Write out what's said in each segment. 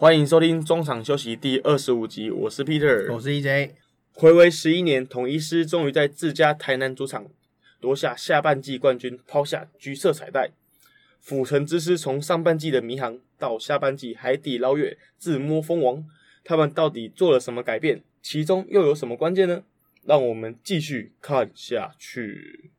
欢迎收听中场休息第二十五集，我是 Peter，我是 EJ。回违十一年，统一师终于在自家台南主场夺下下半季冠军，抛下橘色彩带。府城之师从上半季的迷航到下半季海底捞月，自摸蜂王，他们到底做了什么改变？其中又有什么关键呢？让我们继续看下去。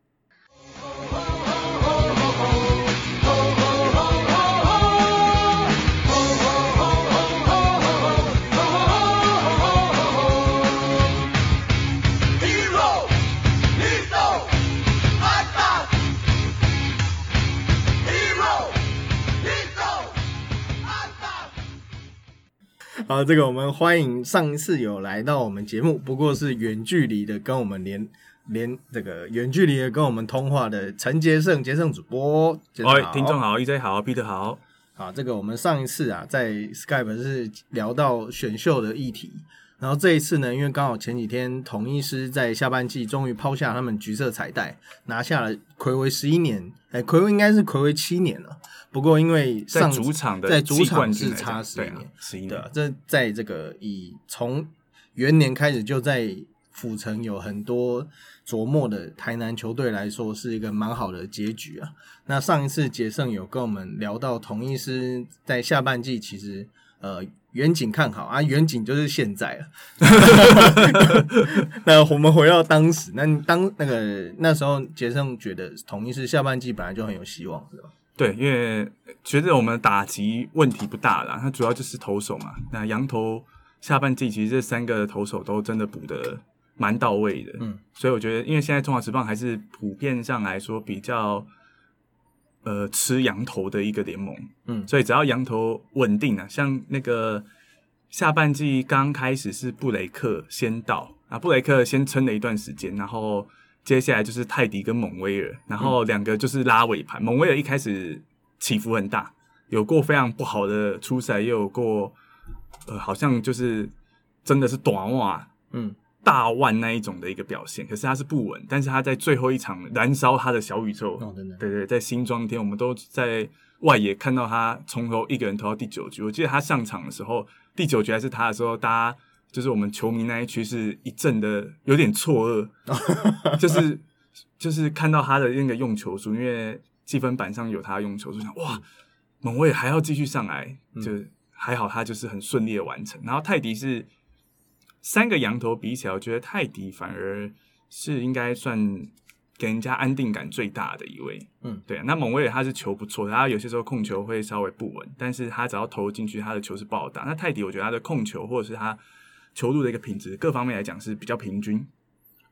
好，这个我们欢迎上一次有来到我们节目，不过是远距离的跟我们连连这个远距离的跟我们通话的陈杰胜，杰胜主播。哎，听众好，EJ 好，Peter 好。啊，这个我们上一次啊在 Skype 是聊到选秀的议题。然后这一次呢，因为刚好前几天统一师在下半季终于抛下他们橘色彩带，拿下了魁违十一年，哎，魁违应该是魁违七年了。不过因为上主场的在主场是差十一年，十一年，这在这个以从元年开始就在府城有很多琢磨的台南球队来说，是一个蛮好的结局啊。那上一次杰胜有跟我们聊到统一师在下半季其实呃。远景看好啊，远景就是现在了。那我们回到当时，那当那个那时候，杰森觉得统一是下半季本来就很有希望，是吧？对，因为觉得我们打击问题不大啦，它主要就是投手嘛。那羊头下半季其实这三个投手都真的补的蛮到位的，嗯，所以我觉得，因为现在中华职棒还是普遍上来说比较。呃，吃羊头的一个联盟，嗯，所以只要羊头稳定啊，像那个下半季刚开始是布雷克先到啊，布雷克先撑了一段时间，然后接下来就是泰迪跟蒙威尔，然后两个就是拉尾盘。蒙威尔一开始起伏很大，有过非常不好的初赛，也有过呃，好像就是真的是短袜，嗯。大腕那一种的一个表现，可是他是不稳，但是他在最后一场燃烧他的小宇宙，对对，在新庄天，我们都在外野看到他从头一个人投到第九局。我记得他上场的时候，第九局还是他的时候，大家就是我们球迷那一区是一阵的有点错愕，就是就是看到他的那个用球数，因为积分板上有他用球数，想哇，猛卫还要继续上来，就还好他就是很顺利的完成。然后泰迪是。三个羊头比起来，我觉得泰迪反而是应该算给人家安定感最大的一位。嗯，对。那蒙威尔他是球不错，他有些时候控球会稍微不稳，但是他只要投进去，他的球是不好打。那泰迪，我觉得他的控球或者是他球路的一个品质，各方面来讲是比较平均。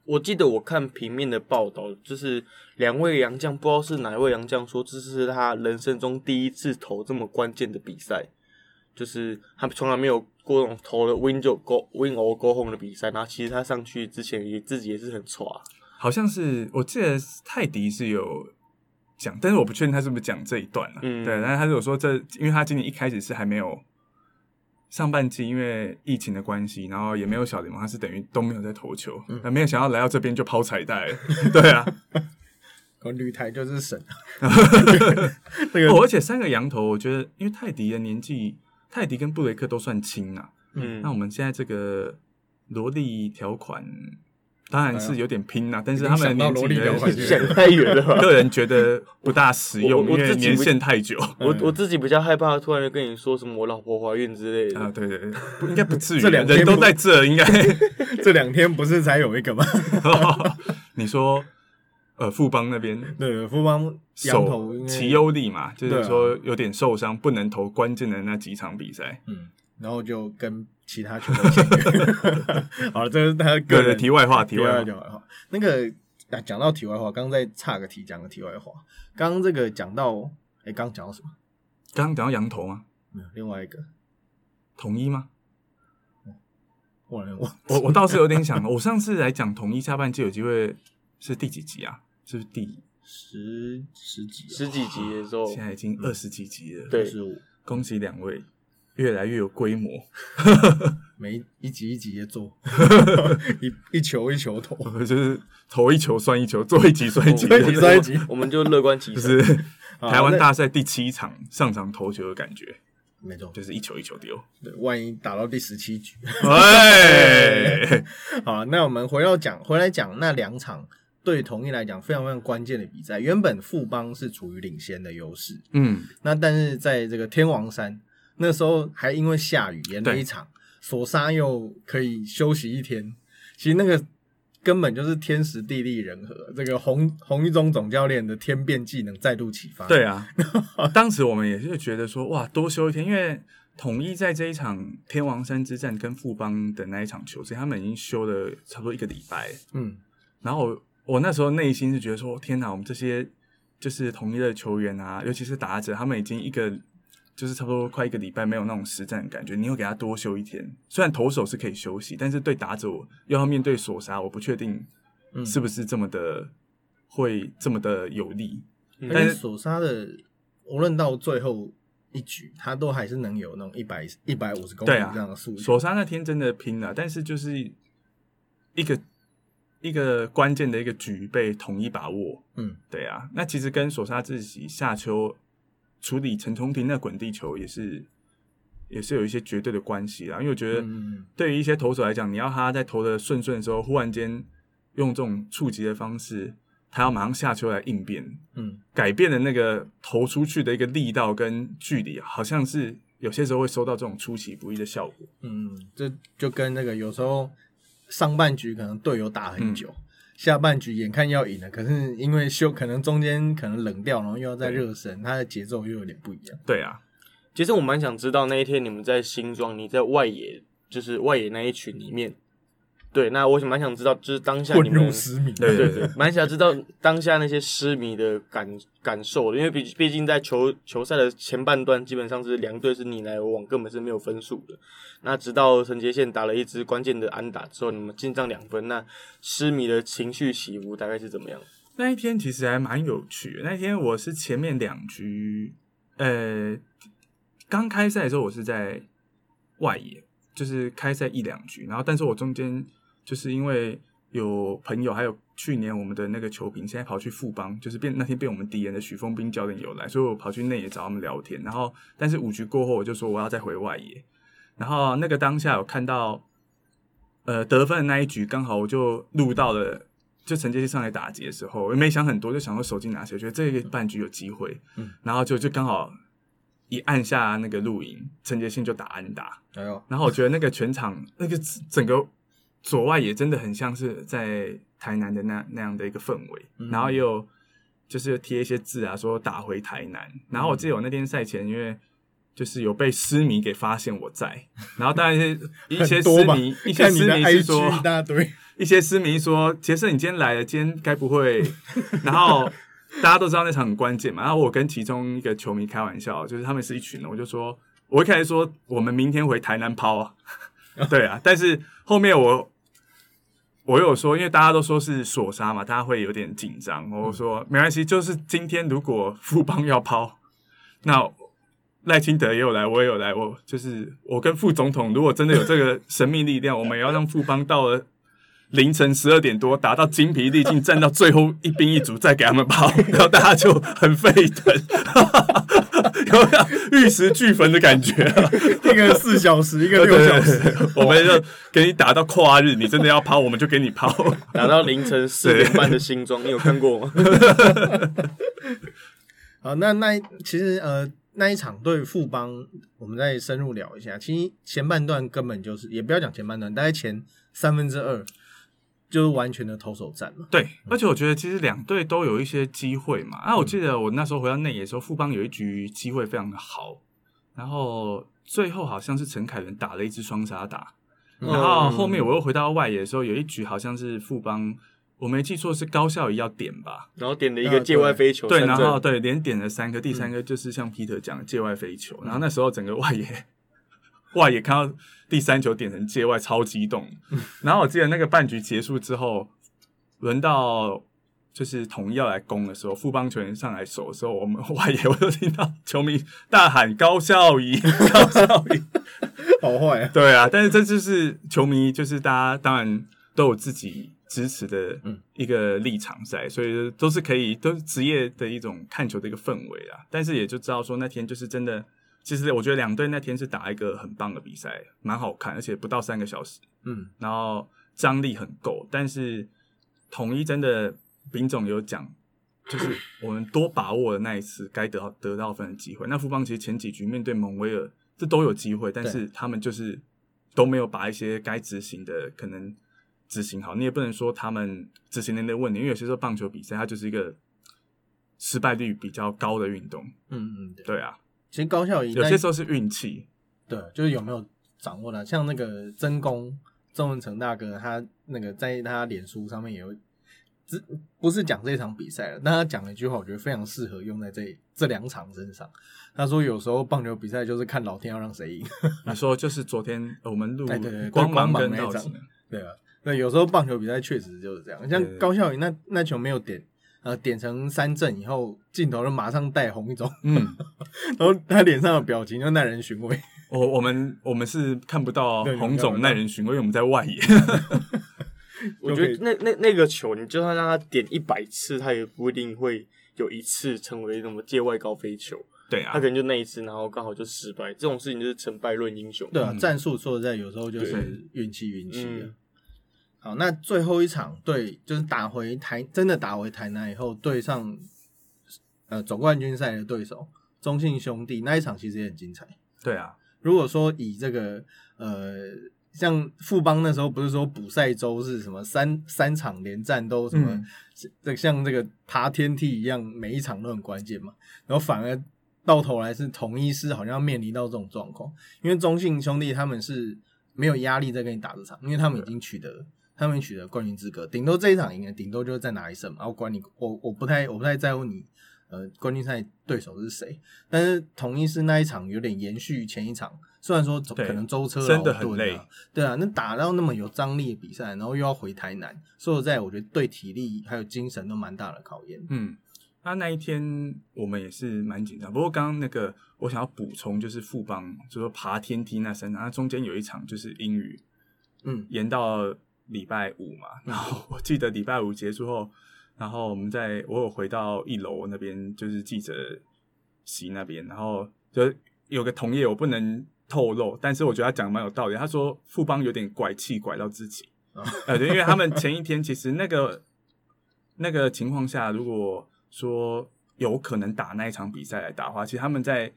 我记得我看平面的报道，就是两位洋将，不知道是哪一位洋将说，这是他人生中第一次投这么关键的比赛。就是他从来没有过那种投了 win 九 go win or go home 的比赛，然后其实他上去之前也自己也是很挫，好像是我记得泰迪是有讲，但是我不确定他是不是讲这一段了。嗯，对，但是他有说这，因为他今年一开始是还没有上半季，因为疫情的关系，然后也没有小联盟，他是等于都没有在投球，那没有想到来到这边就抛彩带，对啊，绿台就是神，那个，而且三个羊头，我觉得因为泰迪的年纪。泰迪跟布雷克都算轻啊，嗯，那我们现在这个萝莉条款当然是有点拼啊，但是他们年纪想太远了，个人觉得不大实用，因为年限太久。我我自己比较害怕，突然就跟你说什么我老婆怀孕之类的啊，对对对，应该不至于，这两人都在这，应该 这两天不是才有一个吗？你说。呃，富邦那边对富邦手齐优力嘛，就是说有点受伤，不能投关键的那几场比赛。嗯，然后就跟其他球队。好了，这是他个人题外话，题外话。那个讲到题外话，刚刚再岔个题，讲个题外话。刚刚这个讲到，哎，刚刚讲到什么？刚刚讲到羊头吗？没有，另外一个统一吗？我我我我倒是有点想，我上次来讲统一下半季有机会是第几集啊？是第十十几十几集的时候，现在已经二十几集了。对，恭喜两位，越来越有规模。每一集一集的做，一一球一球投，就是投一球算一球，做一集算一集，一集算一集，我们就乐观其是台湾大赛第七场上场投球的感觉。没错，就是一球一球丢。对，万一打到第十七局，哎，好，那我们回到讲，回来讲那两场对统一来讲非常非常关键的比赛。原本富邦是处于领先的优势，嗯，那但是在这个天王山那时候还因为下雨延了一场，索沙又可以休息一天，其实那个根本就是天时地利人和，这个洪洪一中总教练的天变技能再度启发。对啊，当时我们也是觉得说，哇，多休一天，因为统一在这一场天王山之战跟富邦的那一场球赛，他们已经休了差不多一个礼拜，嗯，然后我那时候内心是觉得说，天哪，我们这些就是同一的球员啊，尤其是打者，他们已经一个就是差不多快一个礼拜没有那种实战感觉，你又给他多休一天，虽然投手是可以休息，但是对打者又要面对索杀，我不确定是不是这么的会这么的有利。但是索沙的无论到最后一局，他都还是能有那种一百一百五十公里这样的速度。索沙那天真的拼了，但是就是一个一个关键的一个局被统一把握。嗯，对啊，那其实跟索沙自己下丘处理陈冲庭那滚地球也是也是有一些绝对的关系啦。因为我觉得嗯对于一些投手来讲，你要他在投的顺顺的时候，忽然间用这种触及的方式，他要马上下球来应变，嗯，改变的那个投出去的一个力道跟距离，好像是有些时候会收到这种出其不意的效果。嗯，这就跟那个有时候上半局可能队友打很嗯。久，下半局眼看要赢了，可是因为休可能中间可能冷掉，然后又要再热身，他的节奏又有点不一样。对啊，其实我蛮想知道那一天你们在新庄，你在外野，就是外野那一群里面，对，那我蛮想知道，就是当下混你们入失迷，对对对，蛮想知道当下那些失迷的感感受的，因为毕毕竟在球球赛的前半段，基本上是两队是你来我往，根本是没有分数的。那直到陈杰宪打了一支关键的安打之后，你们进账两分，那失迷的情绪起伏大概是怎么样？那一天其实还蛮有趣的。那一天我是前面两局，呃，刚开赛的时候我是在外野，就是开赛一两局，然后但是我中间就是因为有朋友，还有去年我们的那个球评，现在跑去富邦，就是变那天变我们敌人的许峰斌教练有来，所以我跑去内野找他们聊天。然后但是五局过后，我就说我要再回外野，然后那个当下有看到。呃，得分的那一局刚好我就录到了，就陈杰希上来打劫的时候，我也没想很多，就想说手机拿起来，觉得这个半局有机会，嗯，然后就就刚好一按下那个录影，陈杰信就打安打，哎呦，然后我觉得那个全场那个整个左外也真的很像是在台南的那那样的一个氛围，嗯然后也有就是贴一些字啊，说打回台南。然后我记得我那天赛前，因为就是有被狮迷给发现我在，然后当然一些一些很多吧狮迷，一些看你的狮迷是说一大堆，一些狮迷说：“杰森，你今天来了，今天该不会？”然后大家都知道那场很关键嘛。然后我跟其中一个球迷开玩笑，就是他们是一群人，我就说，我一开始说我们明天回台南抛啊，对啊。但是后面我我有说，因为大家都说是索杀嘛，大家会有点紧张。我说没关系，就是今天如果富邦要抛，那赖清德也有来，我也有来，我就是我跟副总统，如果真的有这个神秘力量，我们也要让富邦到了凌晨十二点多打到精疲力尽，站到最后一兵一卒，再给他们抛，然后大家就很沸腾，有没有玉石俱焚的感觉、啊？一个四小时，一个六小时，我们就给你打到跨日，你真的要抛，我们就给你抛。打到凌晨四点半的新庄，你有看过吗？好，那那其实呃那一场对富邦，我们再深入聊一下。其实前半段根本就是，也不要讲前半段，大概前三分之二就是完全的投手战嘛。对，而且我觉得其实两队都有一些机会嘛。啊，我记得我那时候回到内野的时候，富邦有一局机会非常的好，然后最后好像是陈凯伦打了一支双杀打，然后后面我又回到外野的时候，有一局好像是富邦，我没记错是高孝仪要点吧？然后点了一个界外飞球，对，然后对连点了三个，第三个就是像 Peter 讲的界外飞球，然后那时候整个外野外野看到第三球点成界外，超激动。然后我记得那个半局结束之后，轮到就是统一要来攻的时候，富邦球员上来守的时候，我们外野我就听到球迷大喊高孝仪，高孝仪。好坏啊！对啊，但是这就是球迷，就是大家当然都有自己支持的一个立场在，所以都是可以都是职业的一种看球的一个氛围啊。但是也就知道说那天就是真的其实我觉得两队那天是打一个很棒的比赛，蛮好看，而且不到三个小时，嗯，然后张力很够。但是统一真的，丙总有讲，就是我们多把握了那一次该得到得到分的机会。那富邦其实前几局面对蒙威尔，这都有机会，但是他们就是都没有把一些该执行的可能执行好。你也不能说他们执行能力问题，因为有些时候棒球比赛它就是一个失败率比较高的运动。嗯嗯，对，对啊，其实高效仪有些时候是运气。对，就是有没有掌握的，像那个真功曾文成大哥，他那个在他脸书上面也有，只不是讲这场比赛了，但他讲了一句话，我觉得非常适合用在这这两场身上。他说，有时候棒球比赛就是看老天要让谁赢。你说就是昨天我们录哎对对对光光芒跟那一场对啊，对有时候棒球比赛确实就是这样，像高孝宇那那球没有点，呃，点成三振以后，镜头就马上带红一种，嗯，然后他脸上的表情就耐人寻味。我我们我们是看不到对洪总耐人寻味，因为我们在外野。我觉得那那那个球，你就算让他点一百次，他也不一定会有一次成为什么界外高飞球。对啊他可，能就那一次，然后刚好就失败。这种事情就是成败论英雄。对啊，嗯战术说实在有时候就是运气运气啊。好，那最后一场对，就是打回台，真的打回台南以后，对上呃总冠军赛的对手中信兄弟那一场，其实也很精彩。对啊，如果说以这个呃，像富邦那时候不是说补赛周是什么三三场连战都什么嗯，这、像这个爬天梯一样，每一场都很关键嘛，然后反而到头来是同一师好像面临到这种状况，因为中信兄弟他们是没有压力在跟你打这场，因为他们已经取得。他们取得冠军资格，顶多这一场赢了，顶多就是再拿一胜嘛。然后管你，我我不太我不太在乎你，呃，冠军赛对手是谁。但是统一是那一场有点延续前一场，虽然说对可能舟车真的劳顿啊很累，对啊，那打到那么有张力的比赛，然后又要回台南，说实在，我觉得对体力还有精神都蛮大的考验。嗯，那那一天我们也是蛮紧张。不过刚刚那个我想要补充，就是富邦，就说爬天梯那三场，那中间有一场就是英语嗯，延到礼拜五嘛，然后我记得礼拜五结束后，然后我们在我有回到一楼那边，就是记者席那边，然后就有个同业我不能透露，但是我觉得他讲得蛮有道理。他说富邦有点拐气拐到自己，呃，对，因为他们前一天其实那个那个情况下，如果说有可能打那一场比赛来打的话，其实他们在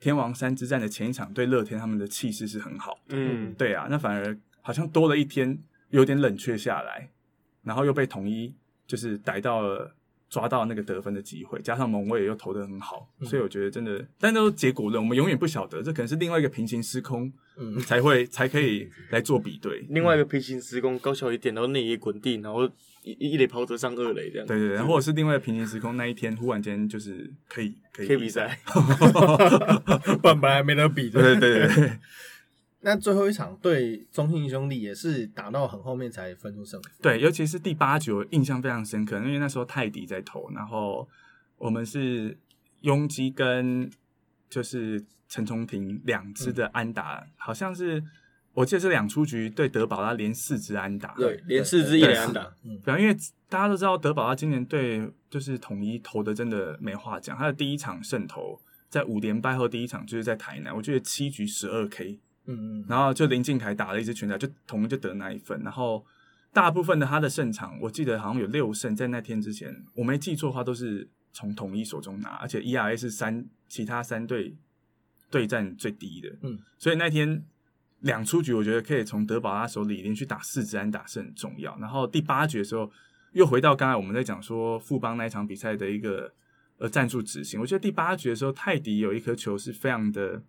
天王山之战的前一场对乐天，他们的气势是很好的。嗯，对啊，那反而好像多了一天，有点冷却下来，然后又被统一就是逮到了抓到那个得分的机会，加上蒙威也又投的很好，所以我觉得真的，但都是结果论，我们永远不晓得，这可能是另外一个平行时空嗯才会 才可以来做比对。另外一个平行时空，高桥一点到内野滚地，然后一一垒跑者上二垒这样。对对对，或者是另外一个平行时空，那一天忽然间就是可以可以可以比赛。不然本来没得比。对对对对对那最后一场对中信兄弟也是打到很后面才分出胜负。对，尤其是第八局，我印象非常深刻，因为那时候泰迪在投，然后我们是拥基跟就是陈崇廷两支的安打，好像是我记得是两出局对德保他连四支安打，对，连四支一垒安打，嗯，对啊，因为大家都知道德保他今年对就是统一投的真的没话讲，他的第一场胜投在五连败后第一场就是在台南，我记得七局十二 K，嗯嗯，然后就林敬凯打了一支全垒打，就统一就得那一份。然后大部分的他的胜场，我记得好像有六胜，在那天之前，我没记错的话，都是从统一手中拿，而且 ERA 是三其他三队对战最低的。嗯，所以那天两出局，我觉得可以从德保他手里连续打四支安打是很重要。然后第八局的时候，又回到刚才我们在讲说富邦那一场比赛的一个呃战术执行，我觉得第八局的时候，泰迪有一颗球是非常的。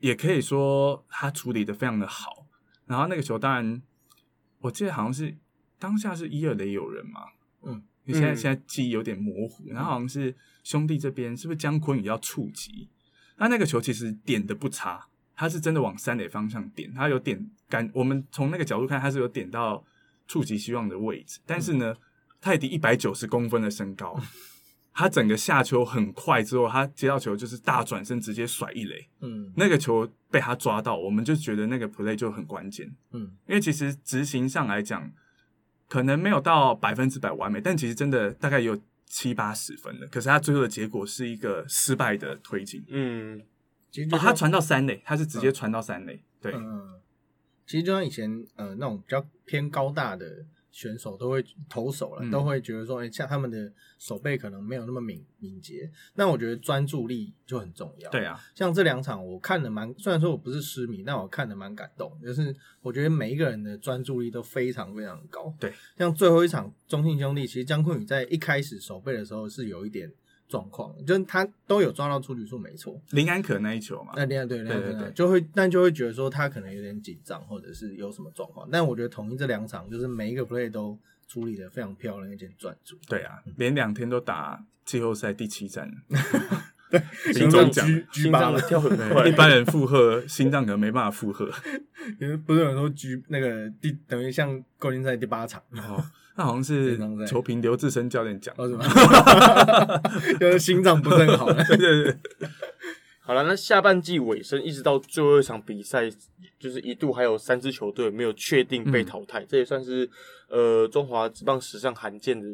也可以说他处理的非常的好，然后那个球当然，我记得好像是当下是一二垒有人嘛，嗯，因为现在、嗯。现在记忆有点模糊，然后好像是兄弟这边是不是姜昆宇要触及，那那个球其实点的不差，他是真的往三垒方向点，他有点感，我们从那个角度看他是有点到触及希望的位置，但是呢，泰迪一百九十公分的身高。他整个下球很快之后，他接到球就是大转身直接甩一垒，嗯那个球被他抓到，我们就觉得那个 play 就很关键。嗯因为其实执行上来讲，可能没有到百分之百完美，但其实真的大概有七八十分了，可是他最后的结果是一个失败的推进。嗯，哦，他传到三垒，他是直接传到三垒。对，嗯，其实就像以前呃那种比较偏高大的。选手都会投手了，都会觉得说，哎，像他们的手背可能没有那么敏敏捷。那我觉得专注力就很重要。对啊，像这两场我看的蛮，虽然说我不是失迷，但我看的蛮感动。就是我觉得每一个人的专注力都非常非常高。对，像最后一场中信兄弟，其实姜昆宇在一开始手背的时候是有一点。状况就是他都有抓到出局数，没错。林安可那一球嘛，那林安对对对，就会但就会觉得说他可能有点紧张，或者是有什么状况。但我觉得统一这两场就是每一个 play 都处理的非常漂亮，而且专注。对啊，连两天都打季后赛第七战，心脏居居八了，跳很快。一般人负荷心脏可能没办法负荷，因为不是有人说居那个第等于像冠军赛第八场。那好像是球评刘志深教练讲，就是心脏不是很好。对对对，好了，那下半季尾声一直到最后一场比赛，就是一度还有三支球队没有确定被淘汰，这也算是呃中华职棒史上罕见的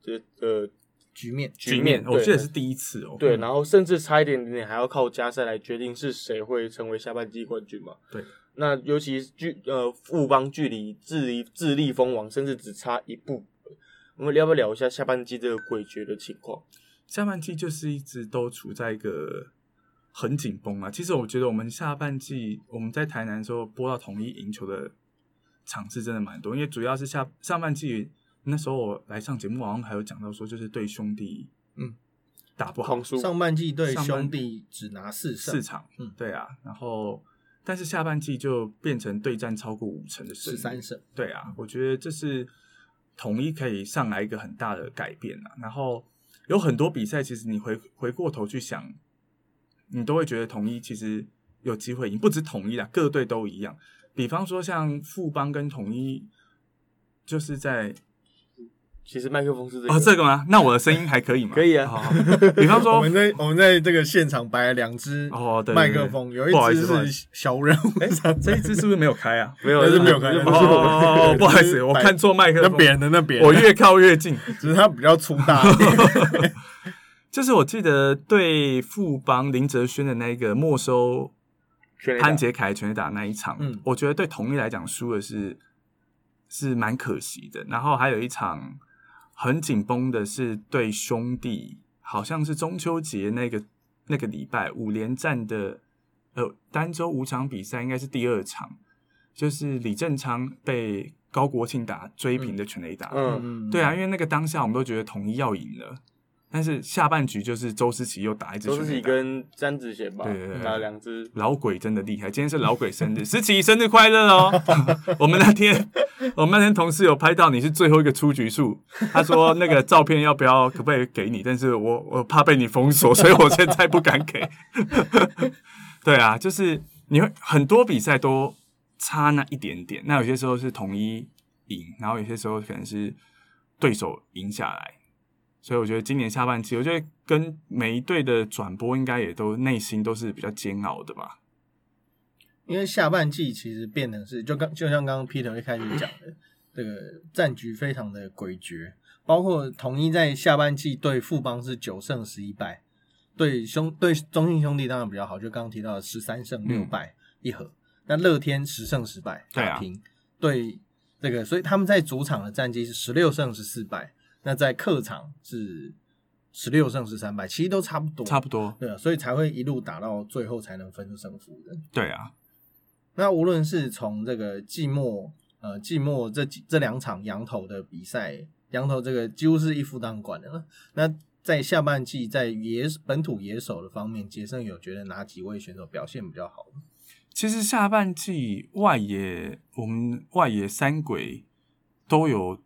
这呃局面局面。我记得是第一次哦。对，然后甚至差一点点还要靠加赛来决定是谁会成为下半季冠军嘛？对。那尤其距呃富邦距离智力智力封王甚至只差一步，我们要不要聊一下下半季这个诡谲的情况？下半季就是一直都处在一个很紧绷啊。其实我觉得我们下半季我们在台南的时候播到统一赢球的场次真的蛮多，因为主要是下上半季那时候我来上节目，好像还有讲到说就是对兄弟嗯打不好，上半季对兄弟只拿四四场，嗯对啊，然后。但是下半季就变成对战超过五成的胜，十三胜。对啊，我觉得这是统一可以上来一个很大的改变啊。然后有很多比赛，其实你回回过头去想，你都会觉得统一其实有机会赢，不止统一啦，各队都一样。比方说像富邦跟统一，就是在。其实麦克风是这个哦，这个吗？那我的声音还可以吗？可以啊。比方说，我们在我们在这个现场摆了两只哦麦克风，有一只是小人物，这一只是不是没有开啊？没有，是没有开。哦，不好意思，我看错麦克风。那扁的那扁，我越靠越近，只是它比较粗大。就是我记得对富邦林哲轩的那个没收潘杰凯全垒打那一场，嗯，我觉得对统一来讲输的是是蛮可惜的。然后还有一场。很紧绷的是对兄弟，好像是中秋节那个那个礼拜五连战的呃单周五场比赛，应该是第二场，就是李正昌被高国庆打追平的全垒打。嗯嗯，对啊，因为那个当下我们都觉得统一要赢了。但是下半局就是周思琪又打一支，周思齐跟詹子贤吧，对对对，打两支。老鬼真的厉害，今天是老鬼生日，思琪生日快乐哦！我们那天，我们那天同事有拍到你是最后一个出局数，他说那个照片要不要，可不可以给你？但是我我怕被你封锁，所以我现在不敢给。对啊，就是你会很多比赛都差那一点点，那有些时候是统一赢，然后有些时候可能是对手赢下来。所以我觉得今年下半季，我觉得跟每一队的转播应该也都内心都是比较煎熬的吧。因为下半季其实变得是，就刚就像刚刚 Peter 一开始讲的，这个战局非常的诡谲。包括统一在下半季对富邦是九胜十一败，对兄对中信兄弟当然比较好，就刚刚提到的十三胜六败一和。那乐天十胜十败打平，对这个，所以他们在主场的战绩是十六胜十四败。那在客场是十六胜十三败，其实都差不多，差不多，对啊，所以才会一路打到最后才能分出胜负的。对啊，那无论是从这个季末，呃，季末这几这两场羊头的比赛，羊头这个几乎是一夫当关的了。那在下半季，在野本土野手的方面，杰森有觉得哪几位选手表现比较好？其实下半季外野，我们外野三鬼都有。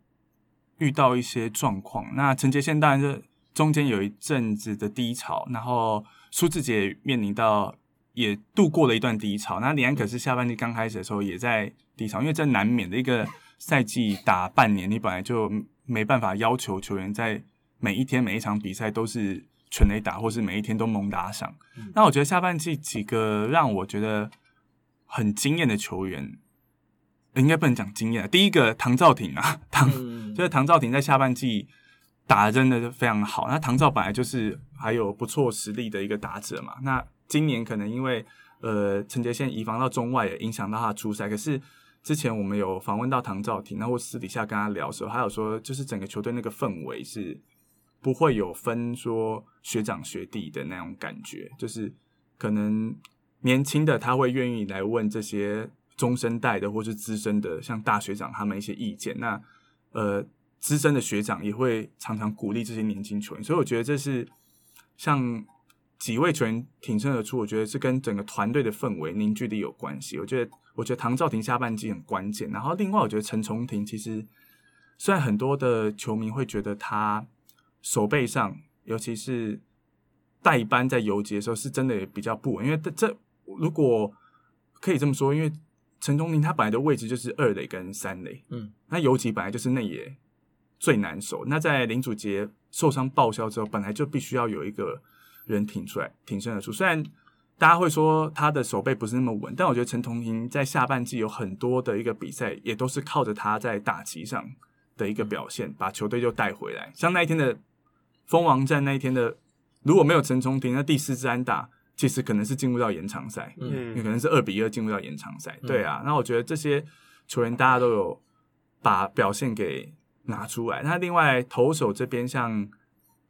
遇到一些状况，那陈杰宪当然是中间有一阵子的低潮，然后苏志杰面临到也度过了一段低潮。那李安可是下半季刚开始的时候也在低潮，因为这难免的一个赛季打半年，你本来就没办法要求球员在每一天每一场比赛都是全垒打，或是每一天都猛打赏。那我觉得下半季几个让我觉得很惊艳的球员。应该不能讲经验。第一个唐兆廷啊，唐就是唐兆廷在下半季打的真的是非常好。那唐兆本来就是还有不错实力的一个打者嘛。那今年可能因为呃陈杰宪移防到中外，也影响到他出赛。可是之前我们有访问到唐兆廷，然后私底下跟他聊的时候，他有说，就是整个球队那个氛围是不会有分说学长学弟的那种感觉，就是可能年轻的他会愿意来问这些中生代的或是资深的，像大学长他们一些意见。那呃。资深的学长也会常常鼓励这些年轻球员，所以我觉得这是像几位球员挺身而出，我觉得是跟整个团队的氛围凝聚力有关系。我觉得，我觉得唐兆廷下半季很关键。然后另外，我觉得陈崇廷其实虽然很多的球迷会觉得他手背上，尤其是代班在游击的时候，是真的也比较不稳。因为这如果可以这么说，因为陈崇廷他本来的位置就是二垒跟三垒，嗯，那尤其本来就是内野。最难守。那在林祖杰受伤报销之后，本来就必须要有一个人挺出来，挺身而出。虽然大家会说他的手背不是那么稳，但我觉得陈同林在下半季有很多的一个比赛，也都是靠着他在打击上的一个表现，把球队就带回来。像那一天的蜂王战，那一天的如果没有陈崇廷，那第四支安打其实可能是进入到延长赛，嗯，也可能是二比二进入到延长赛。对啊，那我觉得这些球员大家都有把表现给。拿出来。那另外投手这边，像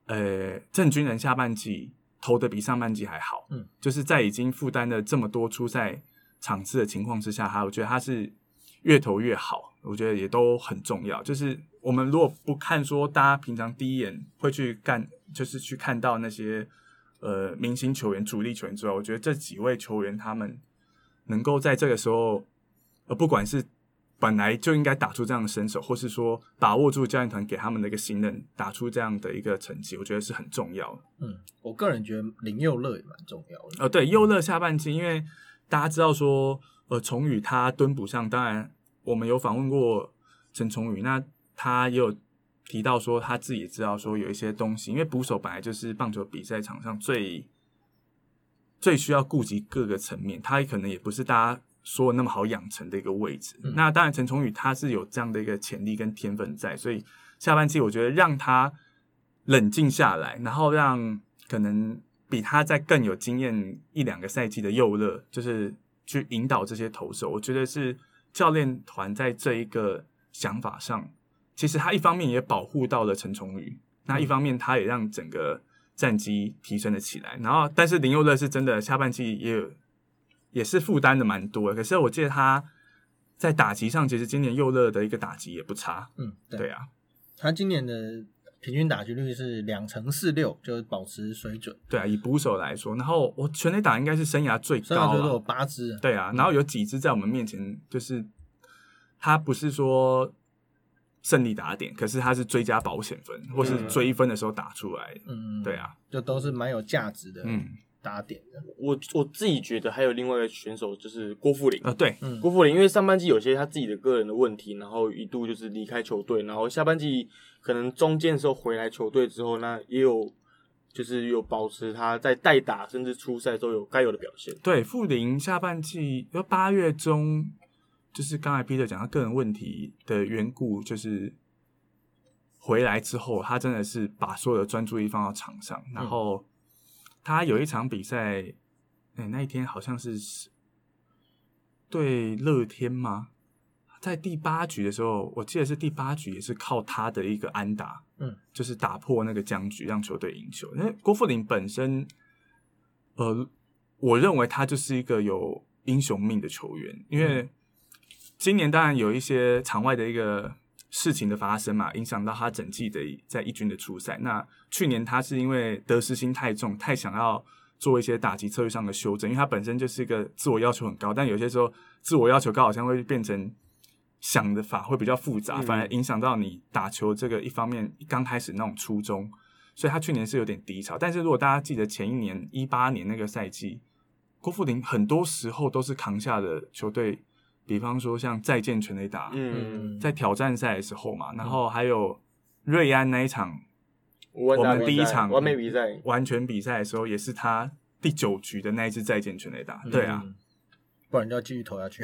呃郑军人下半季投的比上半季还好，嗯，就是在已经负担了这么多出赛场次的情况之下，哈，我觉得他是越投越好，我觉得也都很重要。就是我们如果不看说大家平常第一眼会去干，就是去看到那些呃明星球员、主力球员之外，我觉得这几位球员他们能够在这个时候，呃，不管是本来就应该打出这样的身手，或是说把握住教练团给他们的一个信任，打出这样的一个成绩，我觉得是很重要的。嗯，我个人觉得林佑乐也蛮重要的。呃，对，佑乐下半季，因为大家知道说，呃，崇宇他蹲补上，当然我们有访问过陈崇宇，那他也有提到说他自己也知道说有一些东西，因为捕手本来就是棒球比赛场上最最需要顾及各个层面，他可能也不是大家。说的那么好养成的一个位置，那当然陈崇宇他是有这样的一个潜力跟天分在，所以下半季我觉得让他冷静下来，然后让可能比他在更有经验一两个赛季的右乐，就是去引导这些投手，我觉得是教练团在这一个想法上，其实他一方面也保护到了陈崇宇，那一方面他也让整个战绩提升了起来，然后但是林佑乐是真的下半季也有。也是负担的蛮多的，可是我记得他在打击上，其实今年佑乐的一个打击也不差。嗯，对啊，他今年的平均打击率是两成四六，就是保持水准。对啊，以捕手来说，然后我全垒打应该是生涯最高了，有八支。对啊，然后有几支在我们面前，就是他不是说胜利打点，可是他是追加保险分，或是追分的时候打出来。嗯，对啊，就都是蛮有价值的。嗯。打点的，我我自己觉得还有另外一个选手就是郭富林啊，对，郭富林，因为上半季有些他自己的个人的问题，然后一度就是离开球队，然后下半季可能中间的时候回来球队之后，那也有就是有保持他在代打甚至出赛都有该有的表现。对，富林下半季要八月中，就是刚才 Peter 讲他个人问题的缘故，就是回来之后，他真的是把所有的专注力放到场上，然后。他有一场比赛，哎，那一天好像是对乐天吗？在第八局的时候，我记得是第八局，也是靠他的一个安打，嗯，就是打破那个僵局，让球队赢球。因为郭富林本身，呃，我认为他就是一个有英雄命的球员。因为今年当然有一些场外的一个。事情的发生嘛，影响到他整季的在一军的出赛。那去年他是因为得失心太重，太想要做一些打击策略上的修正，因为他本身就是一个自我要求很高，但有些时候自我要求高好像会变成想的法会比较复杂，反而影响到你打球这个一方面刚开始那种初衷。所以他去年是有点低潮。但是如果大家记得前一年一八年那个赛季，郭富林很多时候都是扛下了球队。比方说像再见全垒打，嗯，在挑战赛的时候嘛，然后还有瑞安那一场，我们第一场完美比赛完全比赛的时候，也是他第九局的那一次再见全垒打，对啊。不然就要继续投下去。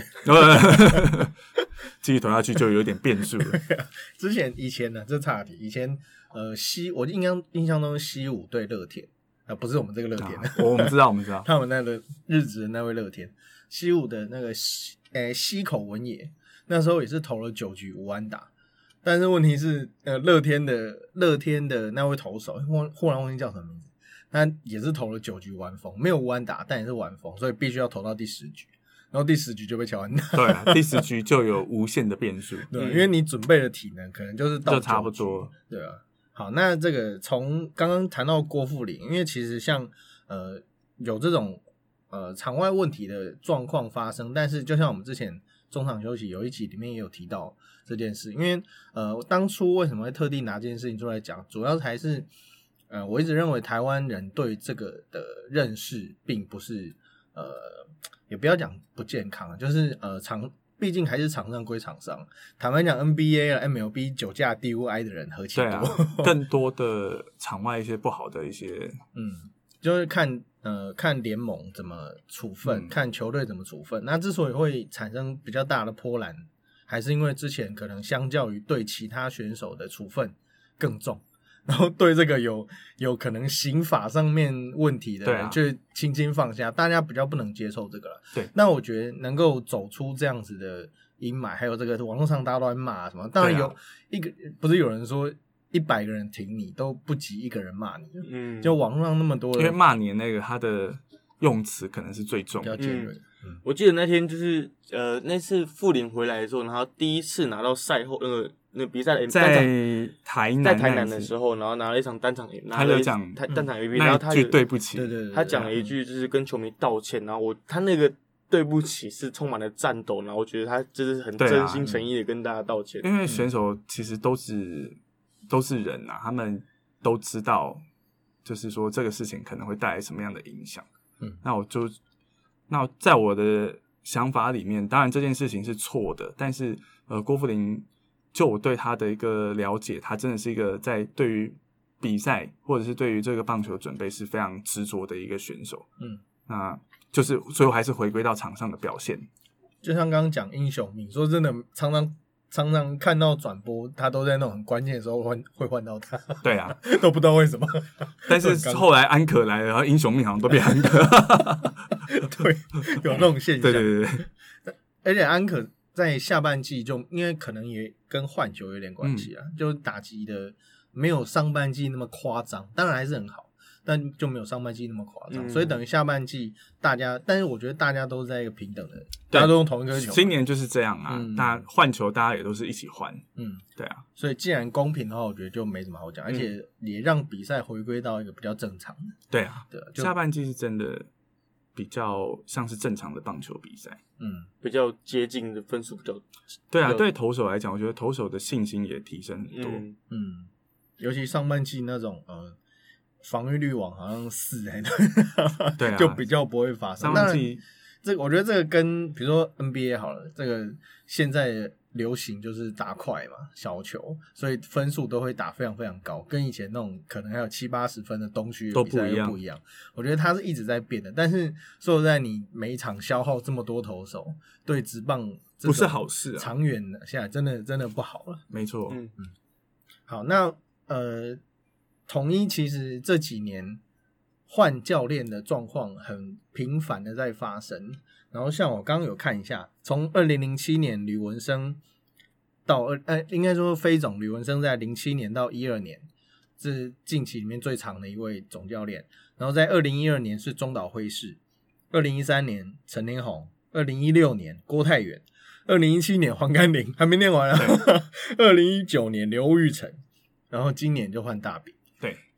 继续投下去就有点变数了。之前以前呢，这差题。以前呃，西我印象印象中西武对乐天啊，不是我们这个乐天，我们知道，我们知道，他们那个日子的那位乐天，西武的那个西诶西口文也，那时候也是投了九局无安打，但是问题是呃乐天的乐天的那位投手忽忽然忘记叫什么名字，他也是投了九局完封，没有无安打，但也是完封，所以必须要投到第十局。然后第十局就被乔安打，对啊，第十局就有无限的变数，对，因为你准备的体能可能就是到差不多，对啊。好，那这个从刚刚谈到郭富林，因为其实像呃有这种呃场外问题的状况发生，但是就像我们之前中场休息有一集里面也有提到这件事，因为呃当初为什么会特地拿这件事情出来讲，主要还是呃我一直认为台湾人对这个的认识并不是呃。也不要讲不健康，就是呃场，毕竟还是场上归场上。坦白讲，NBA 啊、MLB 酒驾 DUI 的人何其多，更多的场外一些不好的一些，嗯，就是看呃看联盟怎么处分，看球队怎么处分。那之所以会产生比较大的波澜，还是因为之前可能相较于对其他选手的处分更重。然后对这个有有可能刑法上面问题的，就轻轻放下，大家比较不能接受这个了。对，那我觉得能够走出这样子的阴霾，还有这个网络上大家都在骂什么，当然有一个不是有人说一百个人挺你都不及一个人骂你，嗯，就网络上那么多人，因为骂你那个他的用词可能是最重，比较尖锐。嗯，我记得那天就是呃那次傅林回来的时候，然后第一次拿到赛后那个。那比赛的在台南在台南的时候，然后拿了一场单场，拿了讲他单场 MVP，然后他就对不起，对对，他讲了一句就是跟球迷道歉，然后我他那个对不起是充满了战斗，然后我觉得他就是很真心诚意的跟大家道歉。因为选手其实都是都是人呐，他们都知道，就是说这个事情可能会带来什么样的影响。嗯，那我就那在我的想法里面，当然这件事情是错的，但是呃，郭富林。就我对他的一个了解，他真的是一个在对于比赛或者是对于这个棒球准备是非常执着的一个选手。嗯，那就是最后还是回归到场上的表现。就像刚刚讲英雄你，说真的，常常常常看到转播，他都在那种很关键的时候换会换到他。对啊，都不知道为什么。但是 后来安可来了，然后英雄命好像都变安可。对，有那种现象。对对对对，而且安可。在下半季就因为可能也跟换球有点关系啊，就打击的没有上半季那么夸张，当然还是很好，但就没有上半季那么夸张，所以等于下半季大家，但是我觉得大家都是在一个平等的，大家都用同一个球，今年就是这样啊，大家换球大家也都是一起换，嗯，对啊，所以既然公平的话，我觉得就没什么好讲，而且也让比赛回归到一个比较正常的，对啊，对啊，下半季是真的。比较像是正常的棒球比赛，嗯，比较接近的分数比较，对啊，对投手来讲，我觉得投手的信心也提升很多，嗯，尤其上半季那种呃防御率网好像四来的，对，就比较不会发生。上半季这我觉得这个跟比如说 NBA 好了，这个现在。流行就是打快嘛，小球，所以分数都会打非常非常高，跟以前那种可能还有七八十分的东区比赛又不一样。我觉得它是一直在变的，但是说实在，你每一场消耗这么多投手，对直棒不是好事，长远的现在真的真的不好了。没错，嗯嗯。好，那呃，统一其实这几年换教练的状况很频繁的在发生。然后像我刚刚有看一下，从二零零七年吕文生到二，呃，应该说飞总吕文生在零七年到一二年是近期里面最长的一位总教练。然后在二零一二年是中岛辉士，二零一三年陈林宏，二零一六年郭泰远，二零一七年黄甘霖还没念完啊，二零一九年刘玉成，然后今年就换大饼。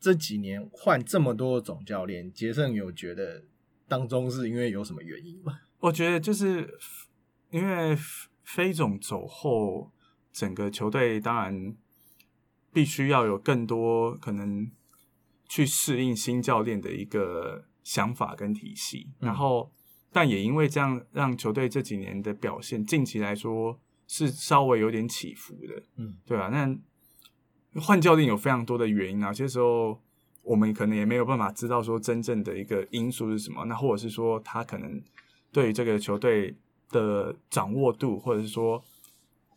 对，这几年换这么多总教练，杰胜有觉得当中是因为有什么原因吗？我觉得就是因为飞总走后，整个球队当然必须要有更多可能去适应新教练的一个想法跟体系。然后，但也因为这样，让球队这几年的表现，近期来说是稍微有点起伏的。嗯，对啊？那换教练有非常多的原因啊，有些时候我们可能也没有办法知道说真正的一个因素是什么。那或者是说他可能。对于这个球队的掌握度，或者是说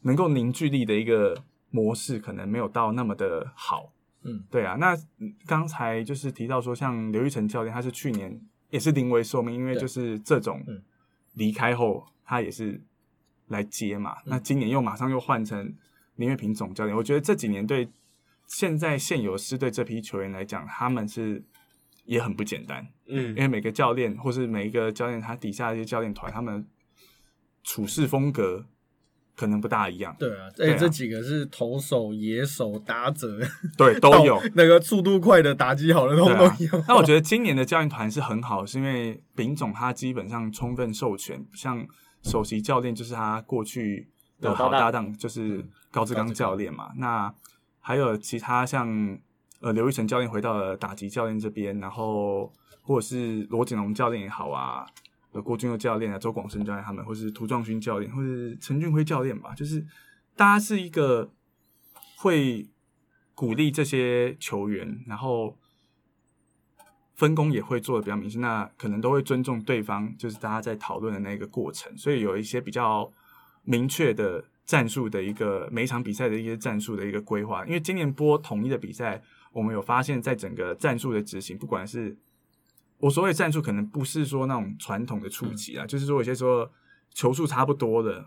能够凝聚力的一个模式，可能没有到那么的好。嗯，对啊。那刚才就是提到说，像刘玉成教练，他是去年也是临危受命，因为就是这种离开后，他也是来接嘛。那今年又马上又换成林月平总教练，我觉得这几年对现在现有师队这批球员来讲，他们是。也很不简单，嗯，因为每个教练或是每一个教练，他底下一些教练团，他们处事风格可能不大一样。对啊，哎，这几个是投手、野手、打者，对，都有 那个速度快的、打击好的都都有。那我觉得今年的教练团是很好，是因为丙总他基本上充分授权，像首席教练就是他过去的好搭档，就是高志刚教练嘛。那还有其他像。呃，刘玉成教练回到了打击教练这边，然后或者是罗景龙教练也好啊，呃，郭俊佑教练啊，周广生教练他们，或是涂壮勋教练，或是陈俊辉教练吧，就是大家是一个会鼓励这些球员，然后分工也会做的比较明显，那可能都会尊重对方，就是大家在讨论的那个过程，所以有一些比较明确的战术的一个每一场比赛的一些战术的一个规划，因为今年播统一的比赛。我们有发现，在整个战术的执行，不管是我所谓战术，可能不是说那种传统的触及啊，就是说有些说球数差不多的，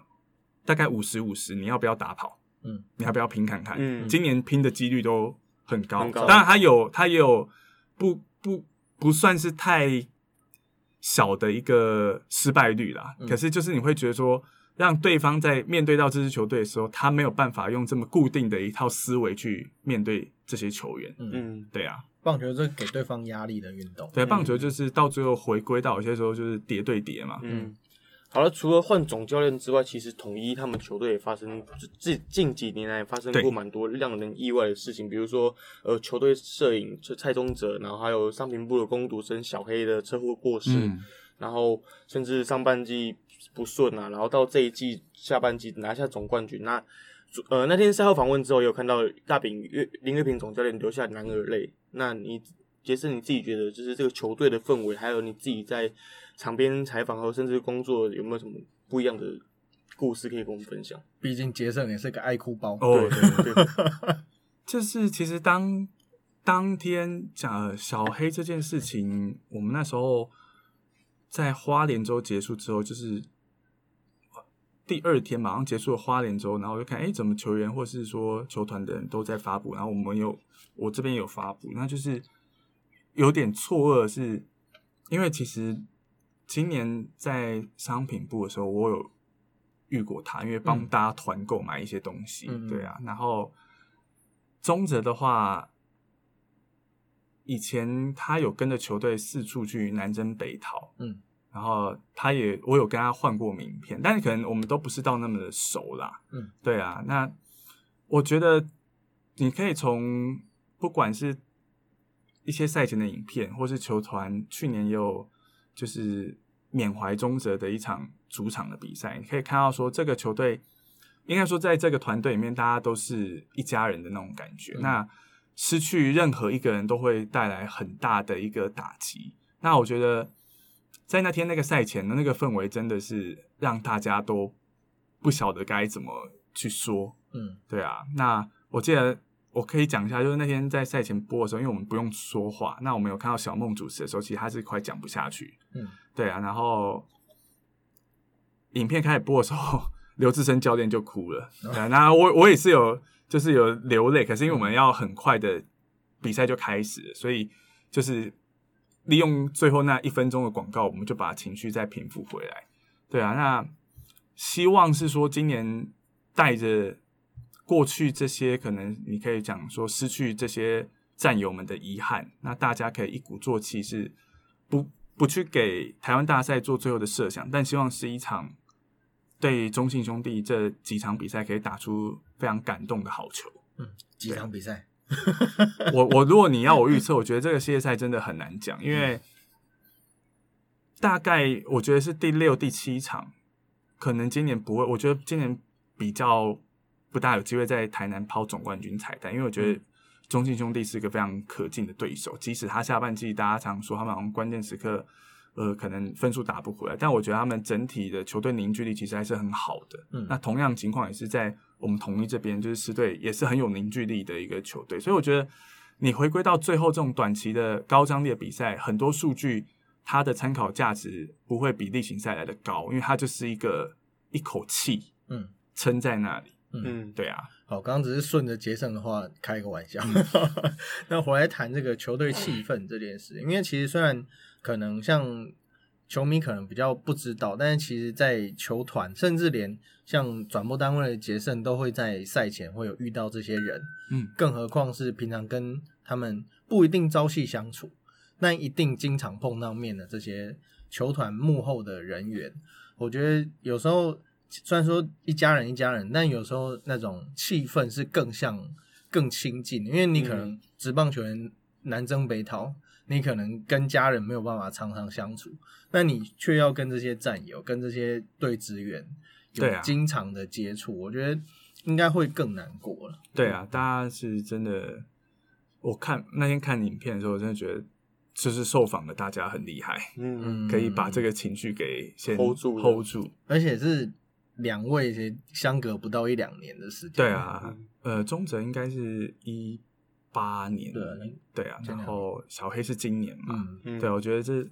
大概五十五十，你要不要打跑？嗯，你要不要拼看看？嗯，今年拼的几率都很高，当然它有它也有不不不算是太小的一个失败率啦。可是就是你会觉得说。让对方在面对到这支球队的时候，他没有办法用这么固定的一套思维去面对这些球员。嗯，对啊，棒球是给对方压力的运动。对，棒球就是到最后回归到有些时候就是叠对叠嘛。嗯，好了，除了换总教练之外，其实统一他们球队也发生近近几年来发生过蛮多让人意外的事情，比如说呃，球队摄影就蔡宗哲，然后还有商品部的攻读生小黑的车祸过世，然后甚至上半季。不顺啊，然后到这一季下半季拿下总冠军。那呃那天赛后访问之后，有看到大饼岳林月平总教练流下男儿泪。那你杰森你自己觉得，就是这个球队的氛围，还有你自己在场边采访和甚至工作，有没有什么不一样的故事可以跟我们分享？毕竟杰森也是个爱哭包。对对对，就是其实当当天讲小黑这件事情，我们那时候在花莲州结束之后，就是。第二天马上结束了花莲州，然后就看，哎，怎么球员或是说球团的人都在发布，然后我们有我这边有发布，那就是有点错愕，是因为其实今年在商品部的时候，我有遇过他，因为帮大家团购买一些东西，对啊，然后中泽的话，以前他有跟着球队四处去南征北讨，嗯。然后他也，我有跟他换过名片，但是可能我们都不是到那么的熟啦。嗯，对啊。那我觉得你可以从不管是一些赛前的影片，或是球团去年也有就是缅怀中泽的一场主场的比赛，你可以看到说这个球队应该说在这个团队里面，大家都是一家人的那种感觉。那失去任何一个人都会带来很大的一个打击。那我觉得。在那天那个赛前的那个氛围，真的是让大家都不晓得该怎么去说。嗯，对啊。那我记得我可以讲一下，就是那天在赛前播的时候，因为我们不用说话，那我们有看到小梦主持的时候，其实他是快讲不下去。嗯，对啊。然后影片开始播的时候，刘志生教练就哭了。对，那我我也是有，就是有流泪。可是因为我们要很快的比赛就开始，所以就是。利用最后那一分钟的广告，我们就把情绪再平复回来。对啊，那希望是说今年带着过去这些可能，你可以讲说失去这些战友们的遗憾，那大家可以一鼓作气，是不不去给台湾大赛做最后的设想，但希望是一场对中信兄弟这几场比赛可以打出非常感动的好球。嗯，几场比赛。我我如果你要我预测，我觉得这个系列赛真的很难讲，因为大概我觉得是第六、第七场，可能今年不会。我觉得今年比较不大有机会在台南抛总冠军彩蛋，因为我觉得中信兄弟是一个非常可敬的对手，即使他下半季大家常说他们关键时刻呃，可能分数打不回来。但我觉得他们整体的球队凝聚力其实还是很好的。嗯，那同样情况也是在我们统一这边，就是狮队也是很有凝聚力的一个球队。所以我觉得你回归到最后这种短期的高张力的比赛，很多数据它的参考价值不会比例行赛来的高，因为它就是一个一口气，嗯，撑在那里。嗯，对啊。好，刚刚只是顺着杰森的话开个玩笑。那回来谈这个球队气氛这件事，因为其实虽然可能像球迷可能比较不知道，但是其实，在球团甚至连像转播单位的杰森都会在赛前会有遇到这些人。嗯，更何况是平常跟他们不一定朝夕相处，但一定经常碰到面的这些球团幕后的人员，我觉得有时候。虽然说一家人一家人，但有时候那种气氛是更像更亲近，因为你可能职棒球员南征北讨，你可能跟家人没有办法常常相处，那你却要跟这些战友、跟这些队职员有经常的接触，我觉得应该会更难过了。对啊，大家是真的，我看那天看影片的时候，我真的觉得就是受访的大家很厉害，嗯，可以把这个情绪给先 hold 住，hold 住，而且是。两位相隔不到一两年的时间。对啊，呃，中泽应该是一八年，对对啊，然后小黑是今年嘛，对，我觉得这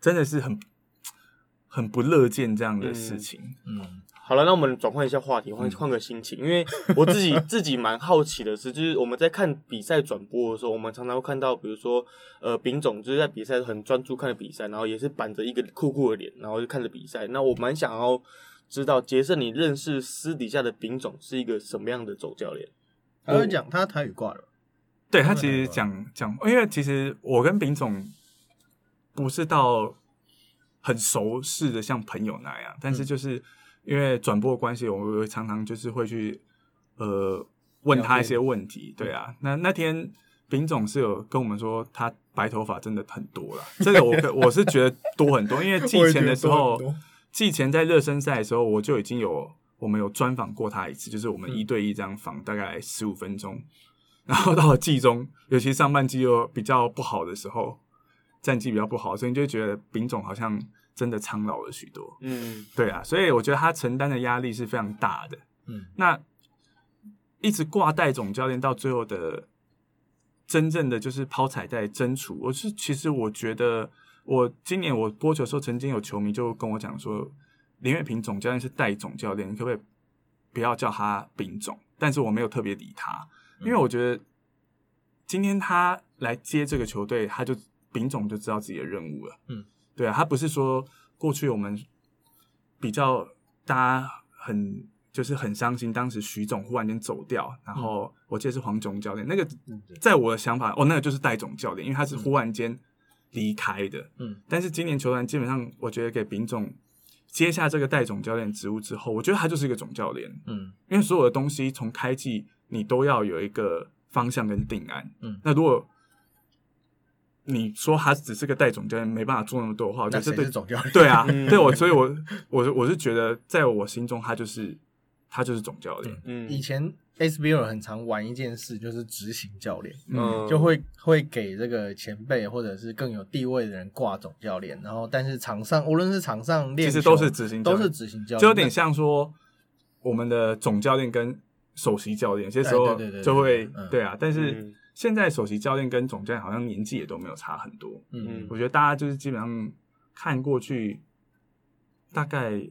真的是很很不乐见这样的事情。嗯，好了，那我们转换一下话题，换换个心情，因为我自己 自己蛮好奇的是，就是我们在看比赛转播的时候，我们常常会看到，比如说呃，丙总就是在比赛很专注看着比赛，然后也是板着一个酷酷的脸，然后就看着比赛。那我蛮想要。知道杰森，你认识私底下的丙总是一个什么样的总教练？他讲他台语挂了，对他其实讲讲，因为其实我跟丙总不是到很熟识的，像朋友那样，但是就是因为转播的关系，我们常常就是会去呃问他一些问题。对啊，那那天丙总是有跟我们说，他白头发真的很多了，这个我我是觉得多很多，因为 季前的时候。季前在热身赛的时候，我就已经有我们有专访过他一次，就是我们一对一这样访，大概十五分钟。然后到了季中，尤其上半季又比较不好的时候，战绩比较不好，所以你就觉得丙总好像真的苍老了许多。嗯，对啊，所以我觉得他承担的压力是非常大的。嗯，那一直挂带总教练到最后的真正的就是抛彩带争储，我是其实我觉得。我今年我播球的时候，曾经有球迷就跟我讲说，林月平总教练是代总教练，你可不可以不要叫他丙总？但是我没有特别理他，因为我觉得今天他来接这个球队，他就丙总就知道自己的任务了。嗯，对啊，他不是说过去我们比较大家很就是很伤心，当时徐总忽然间走掉，然后我记得是黄总教练，那个在我的想法，哦，那个就是代总教练，因为他是忽然间。离开的，嗯，但是今年球团基本上，我觉得给丙总接下这个代总教练职务之后，我觉得他就是一个总教练，嗯，因为所有的东西从开季你都要有一个方向跟定案，嗯，那如果你说他只是个代总教练，没办法做那么多的话，我觉得这对总教练，对啊，对我，所以我我我是觉得，在我心中，他就是他就是总教练，嗯，以前。SBL 很常玩一件事，就是执行教练，嗯，就会会给这个前辈或者是更有地位的人挂总教练，然后但是场上无论是场上练，其实都是执行，都是执行教练，就有点像说我们的总教练跟首席教练，有些时候就会对啊，但是现在首席教练跟总教练好像年纪也都没有差很多，嗯，我觉得大家就是基本上看过去，大概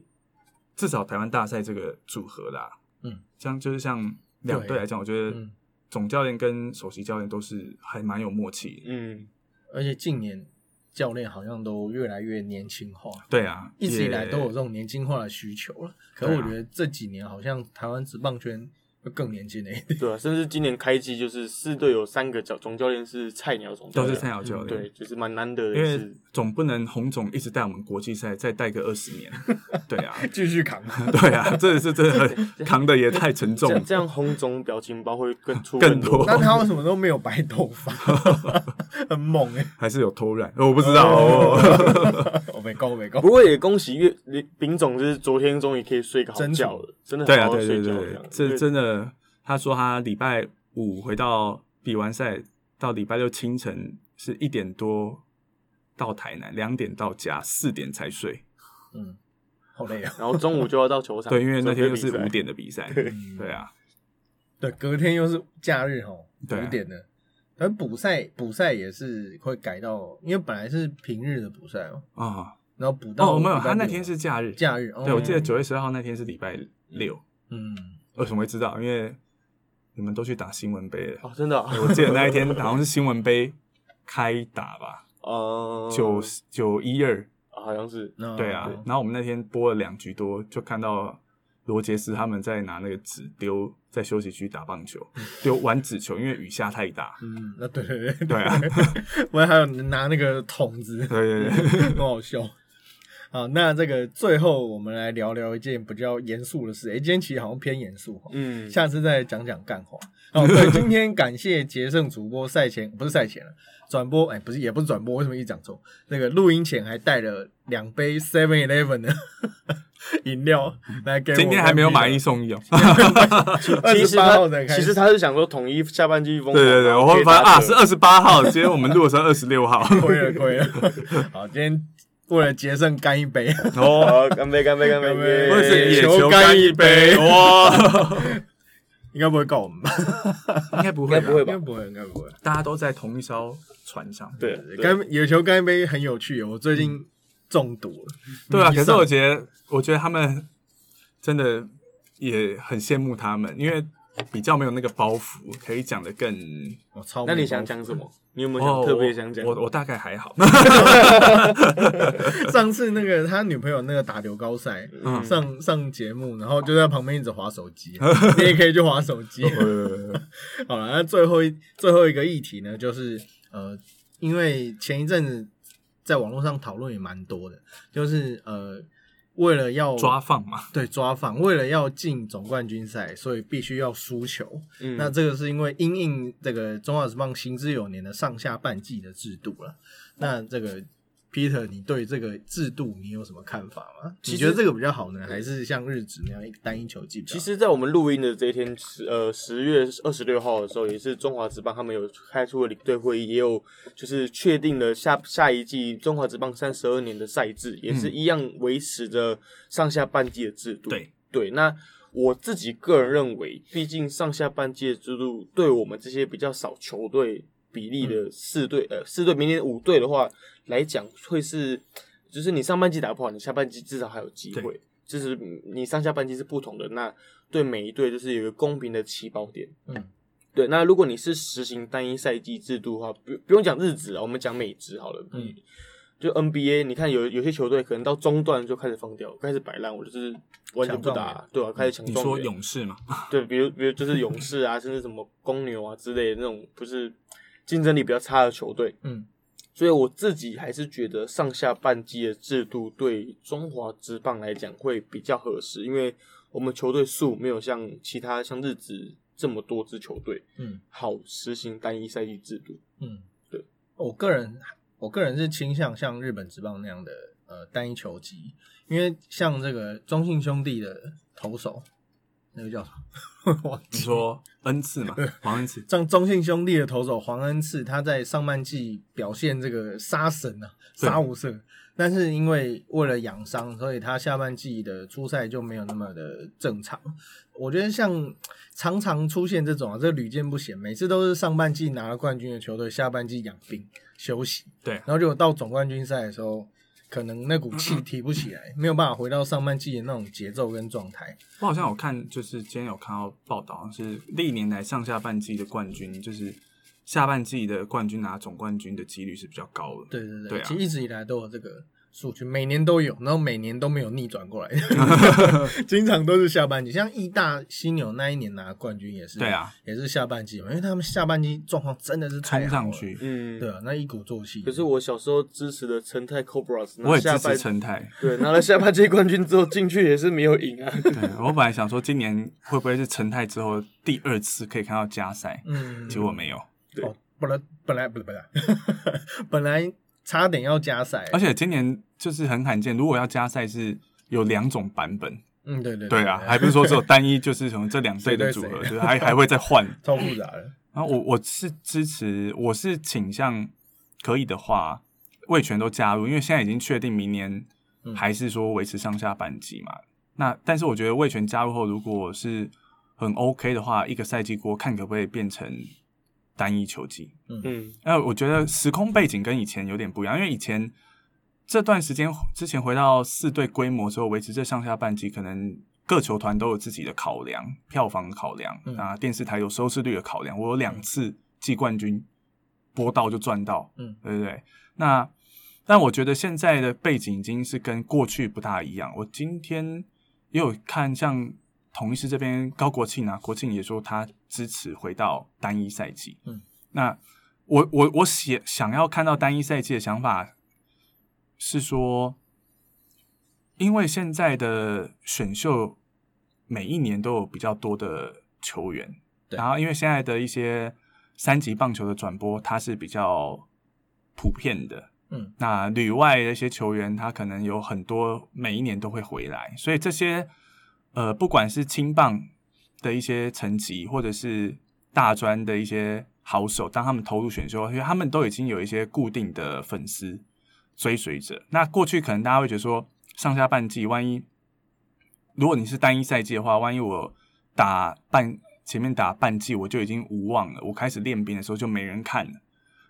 至少台湾大赛这个组合啦，嗯，像就是像。两队来讲，我觉得总教练跟首席教练都是还蛮有默契。嗯，而且近年教练好像都越来越年轻化。对啊，一直以来都有这种年轻化的需求了。可我觉得这几年好像台湾职棒圈。更年轻的一点，对啊，甚至今年开机就是四队有三个教总教练是菜鸟总教，都是菜鸟教练，对，就是蛮难得的。因为总不能洪总一直带我们国际赛，再带个二十年，对啊，继续扛，对啊，这是真的扛的也太沉重。这样洪总表情包会更出更多。那他为什么都没有白头发？很猛哎，还是有偷懒？我不知道，我没够，没够。不过也恭喜岳林总，就是昨天终于可以睡个好觉了，真的对啊，对对对，这真的。他说他礼拜五回到比完赛，到礼拜六清晨是一点多到台南，两点到家，四点才睡。嗯，好累啊。然后中午就要到球场，对，因为那天又是五点的比赛。对对啊，对，隔天又是假日哦，五点的。而补赛补赛也是会改到，因为本来是平日的补赛哦，啊，然后补到哦，没有，他那天是假日。假日。对，我记得哦九月十二号那天是礼拜六。嗯，为什么会知道？因为你们都去打新闻杯了。哦，真的我记得那一天好像是新闻杯开打吧，哦，九九一二。好像是，对啊，然后我们那天播了两局多，就看到罗杰斯他们在拿那个纸丢在休息区打棒球，丢玩纸球，因为雨下太大。嗯，那对对对对啊，我还有拿那个桶子，对对对，很好笑。好，那这个最后我们来聊聊一件比较严肃的事。诶，今天其实好像偏严肃哦，嗯，下次再讲讲干话。哦，对，今天感谢杰胜主播赛前不是赛前了，转播哎不是也不是转播，为什么一直讲错？那个录音前还带了两杯 Seven Eleven 的 饮料来给我。今天还没有买一送一哦。28其实他号才开始其实他是想说统一下半季疯狂，对对对，我会发现啊，是二十八号，今天我们录的时候二十六号。亏了亏了。好，今天为了杰胜干一杯，哦，好，干杯干杯干杯！干杯耶或者是野球球干一杯杯，哇，应该不会告我们吧？应该不会，应该不会吧应该不会，应该不会。大家都在同一艘船上。对，对干野球干一杯很有趣，我最近中毒了。对啊，可是我觉得，我觉得他们真的也很羡慕他们，因为比较没有那个包袱，可以讲的更。我超那你想讲什么？你有没有想特别想讲？哦我我大概还好。上次那个他女朋友那个打流高赛，嗯上上节目，然后就在旁边一直划手机，你也可以去划手机。好了，那最后一最后一个议题呢，就是呃，因为前一阵子在网络上讨论也蛮多的，就是呃，为了要抓放嘛，对抓放，为了要进总冠军赛，所以必须要输球。嗯那这个是因为因应这个中华职棒行之有年的上下半季的制度了。那这个 Peter，你对这个制度你有什么看法吗？你觉得这个比较好呢，还是像日职那样一单一球季？其实，在我们录音的这一天，十呃十月二十六号的时候，也是中华职棒他们有开出了领队会议，也有就是确定了下下一季中华职棒三十二年的赛制，也是一样维持着上下半季的制度。对对，那我自己个人认为，毕竟上下半季的制度对我们这些比较少球队比例的四队、呃四队，明年五队的话来讲，会是就是你上半季打不好，你下半季至少还有机会。就是你上下半季是不同的，那对每一队就是有一个公平的起跑点。嗯，对。那如果你是实行单一赛季制度的话，不不用讲日子啊，我们讲美职好了。嗯，就 NBA，你看有有些球队可能到中段就开始放掉，开始摆烂，我就是完全不打，对吧、开始抢你说勇士嘛？对，比如比如就是勇士啊，甚至什么公牛啊之类的那种，不是竞争力比较差的球队。嗯，所以我自己还是觉得上下半季的制度对中华职棒来讲会比较合适，因为我们球队数没有像其他像日职这么多支球队，嗯，好实行单一赛季制度。嗯，对，我个人我个人是倾向像日本职棒那样的呃单一球季，因为像这个中信兄弟的投手，那个叫什么？你说恩赐嘛？黄恩赐。像中信兄弟的投手黄恩赐，他在上半季表现这个杀神啊，杀无赦。但是因为为了养伤，所以他下半季的初赛就没有那么的正常。我觉得像常常出现这种啊，这屡见不鲜，每次都是上半季拿了冠军的球队，下半季养病休息，对然后结果到总冠军赛的时候，可能那股气提不起来，没有办法回到上半季的那种节奏跟状态。我好像有看，就是今天有看到报道，是历年来上下半季的冠军，就是下半季的冠军拿总冠军的几率是比较高的。对对对，其实一直以来都有这个数据，每年都有，然后每年都没有逆转过来，经常都是下半季。像意大犀牛那一年拿冠军也是，对啊，也是下半季嘛，因为他们下半季状况真的是冲上去，嗯，对啊，那一鼓作气。可是我小时候支持的陈泰 Cobras，我也支持陈泰。对拿了下半季冠军之后进去也是没有赢啊。对我本来想说，今年会不会是陈泰之后第二次可以看到加赛，嗯，结果没有。哦，本来本来不是本来 本来差点要加赛，而且今年就是很罕见，如果要加赛是有两种版本。嗯，对对对啊，还不是说只有 单一，就是从这两队的组合，谁谁就是还还会再换。超复杂的。然后我我是支持，我是倾向可以的话，魏权都加入，因为现在已经确定明年还是说维持上下半季嘛。那但是我觉得魏权加入后，如果是很 OK 的话，一个赛季过看可不可以变成单一球季。嗯嗯，那我觉得时空背景跟以前有点不一样，因为以前这段时间之前回到四队规模之后，维持这上下半季，可能各球团都有自己的考量，票房考量啊，电视台有收视率的考量。我有两次季冠军播到就赚到，嗯，对不对？那但我觉得现在的背景已经是跟过去不大一样。我今天也有看，像同一师这边高国庆啊，国庆也说他支持回到单一赛季。嗯，那我我我想想要看到单一赛季的想法是说，因为现在的选秀每一年都有比较多的球员，然后因为现在的一些三级棒球的转播，它是比较。普遍的，嗯，那旅外的一些球员，他可能有很多每一年都会回来，所以这些呃，不管是青棒的一些层级，或者是大专的一些好手，当他们投入选秀，因为他们都已经有一些固定的粉丝追随者。那过去可能大家会觉得说，上下半季，万一如果你是单一赛季的话，万一我打半前面打半季，我就已经无望了，我开始练兵的时候就没人看了。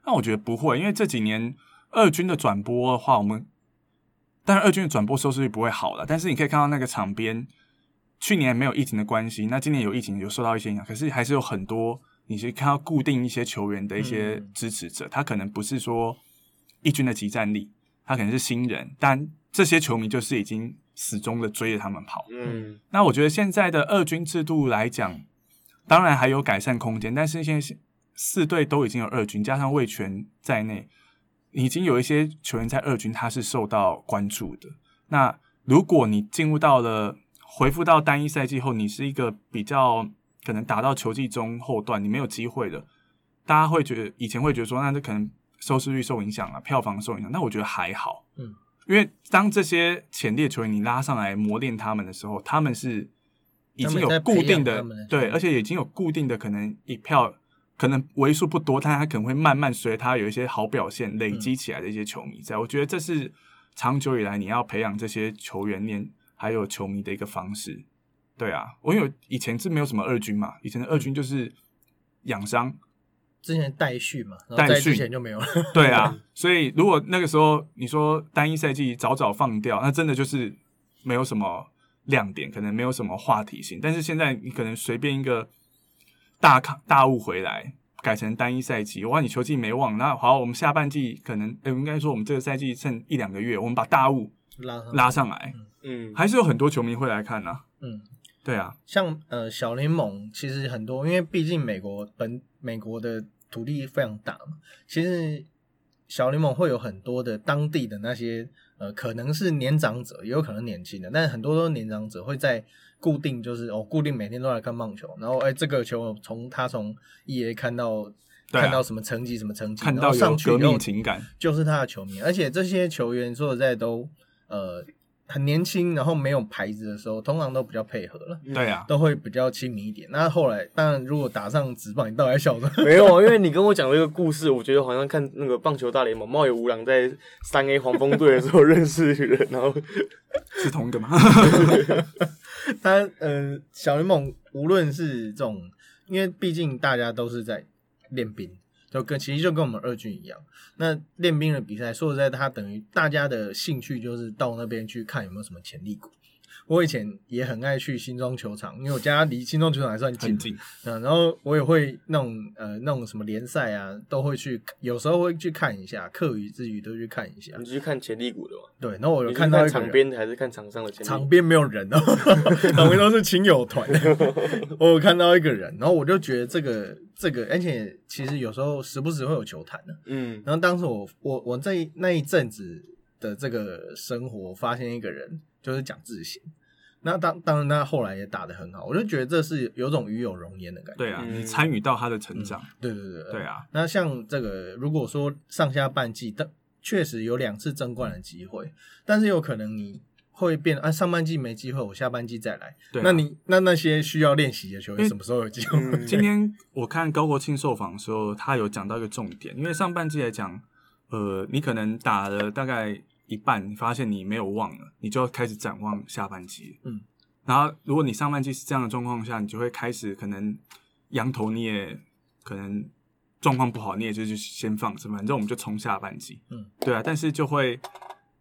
那我觉得不会，因为这几年二军的转播的话，我们当然二军的转播收视率不会好了，但是你可以看到那个场边，去年没有疫情的关系，那今年有疫情有受到一些影响，可是还是有很多你是看到固定一些球员的一些支持者，他可能不是说一军的集战力，他可能是新人，但这些球迷就是已经始终的追着他们跑。嗯，那我觉得现在的二军制度来讲，当然还有改善空间，但是现在。四队都已经有二军，加上魏权在内，已经有一些球员在二军，他是受到关注的。那如果你进入到了回复到单一赛季后，你是一个比较可能打到球季中后段，你没有机会的，大家会觉得以前会觉得说，那这可能收视率受影响了，票房受影响。那我觉得还好，嗯，因为当这些潜力球员你拉上来磨练他们的时候，他们是已经有固定的对，而且已经有固定的可能一票。可能为数不多，但他可能会慢慢随他有一些好表现累积起来的一些球迷在。我觉得这是长久以来你要培养这些球员、练还有球迷的一个方式。对啊，我有以前是没有什么二军嘛，以前的二军就是养伤，之前代训嘛，代训前就没有了。对啊，所以如果那个时候你说单一赛季早早放掉，那真的就是没有什么亮点，可能没有什么话题性。但是现在你可能随便一个。大卡大物回来，改成单一赛季。哇，你球季没忘，那好，我们下半季可能，呃，应该说我们这个赛季剩一两个月，我们把大物拉拉上来，嗯，还是有很多球迷会来看呢。嗯，对啊，像呃小联盟其实很多，因为毕竟美国本美国的土地非常大嘛，其实小联盟会有很多的当地的那些呃，可能是年长者，也有可能年轻的，但是很多都是年长者会在。固定就是哦，固定每天都来看棒球，然后哎，这个球从他从 E A 看到看到什么成绩什么成绩，看到有革命情感，就是他的球迷。而且这些球员说实在都呃很年轻，然后没有牌子的时候，通常都比较配合了，对啊，都会比较亲民一点。那后来当然如果打上直棒，你倒还笑着没有，因为你跟我讲了一个故事，我觉得好像看那个棒球大联盟，茂野无郎在三 A 黄蜂队的时候认识人，然后 是同一个吗？他呃，小联盟无论是这种，因为毕竟大家都是在练兵，就跟其实就跟我们二军一样。那练兵的比赛，说实在，他等于大家的兴趣就是到那边去看有没有什么潜力股。我以前也很爱去新庄球场，因为我家离新庄球场还算近。嗯，然后我也会那种呃那种什么联赛啊，都会去，有时候会去看一下，课余之余都去看一下。你去看潜力股的吗？对，然后我有看到场边还是看场上的？场边没有人哦，场边都是亲友团。我有看到一个人，然后我就觉得这个这个，而且其实有时候时不时会有球坛的。嗯，然后当时我我我在那一阵子的这个生活，发现一个人。就是讲自信，那当当然他后来也打得很好，我就觉得这是有种与有容焉的感觉。对啊，你参与到他的成长。对对对对啊。那像这个，如果说上下半季，但确实有两次争冠的机会，但是有可能你会变啊，上半季没机会，我下半季再来。对，那你那那些需要练习的球员什么时候有机会？今天我看高国庆受访的时候，他有讲到一个重点，因为上半季来讲。呃，你可能打了大概一半，你发现你没有忘了，你就要开始展望下半季。嗯，然后如果你上半季是这样的状况下，你就会开始可能羊头你也可能状况不好，你也就是先放着，反正我们就冲下半季。嗯，对啊，但是就会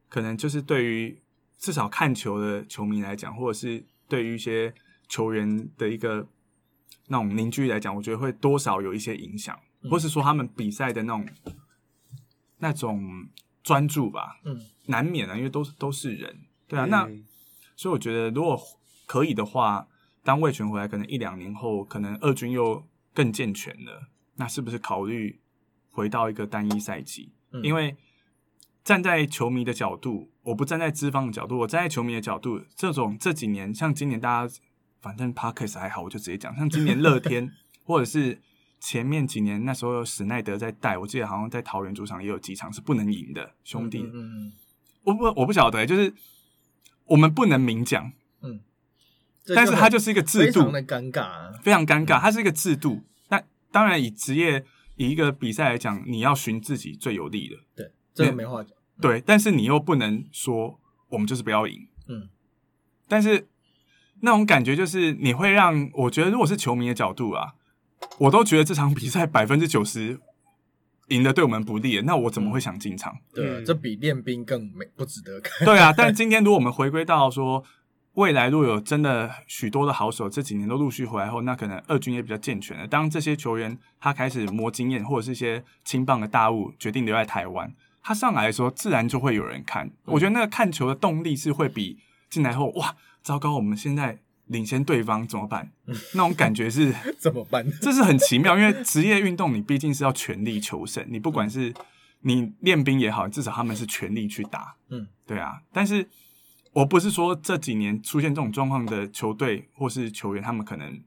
可能就是对于至少看球的球迷来讲，或者是对于一些球员的一个那种凝聚力来讲，我觉得会多少有一些影响，或是说他们比赛的那种那种专注吧，嗯，难免啊，因为都是都是人，对啊，那嗯。所以我觉得如果可以的话，当魏权回来，可能一两年后，可能二军又更健全了，那是不是考虑回到一个单一赛季？嗯。因为站在球迷的角度，我不站在资方的角度，我站在球迷的角度，这种这几年，像今年大家反正 Parkes 还好，我就直接讲，像今年乐天 或者是前面几年那时候有史奈德在带，我记得好像在桃园主场也有几场是不能赢的兄弟，嗯嗯我不我不晓得，就是我们不能明讲，嗯，但是它就是一个制度非常，的尴尬啊。非常尴尬，它是一个制度。那当然以职业以一个比赛来讲，你要寻自己最有利的，对，这个没话讲。对，但是你又不能说我们就是不要赢，嗯，但是那种感觉就是你会让我觉得，如果是球迷的角度啊，我都觉得这场比赛百分之九十赢的对我们不利，那我怎么会想进场？对这比练兵更没不值得看。对啊，但今天如果我们回归到说，未来如果有真的许多的好手这几年都陆续回来后，那可能二军也比较健全了。当这些球员他开始磨经验，或者是一些青棒的大物决定留在台湾，他上来的时候自然就会有人看。我觉得那个看球的动力是会比进来后哇，糟糕，我们现在领先对方怎么办？那种感觉是 怎么办？这是很奇妙，因为职业运动你毕竟是要全力求胜，你不管是你练兵也好，至少他们是全力去打，嗯，对啊。但是我不是说这几年出现这种状况的球队或是球员，他们可能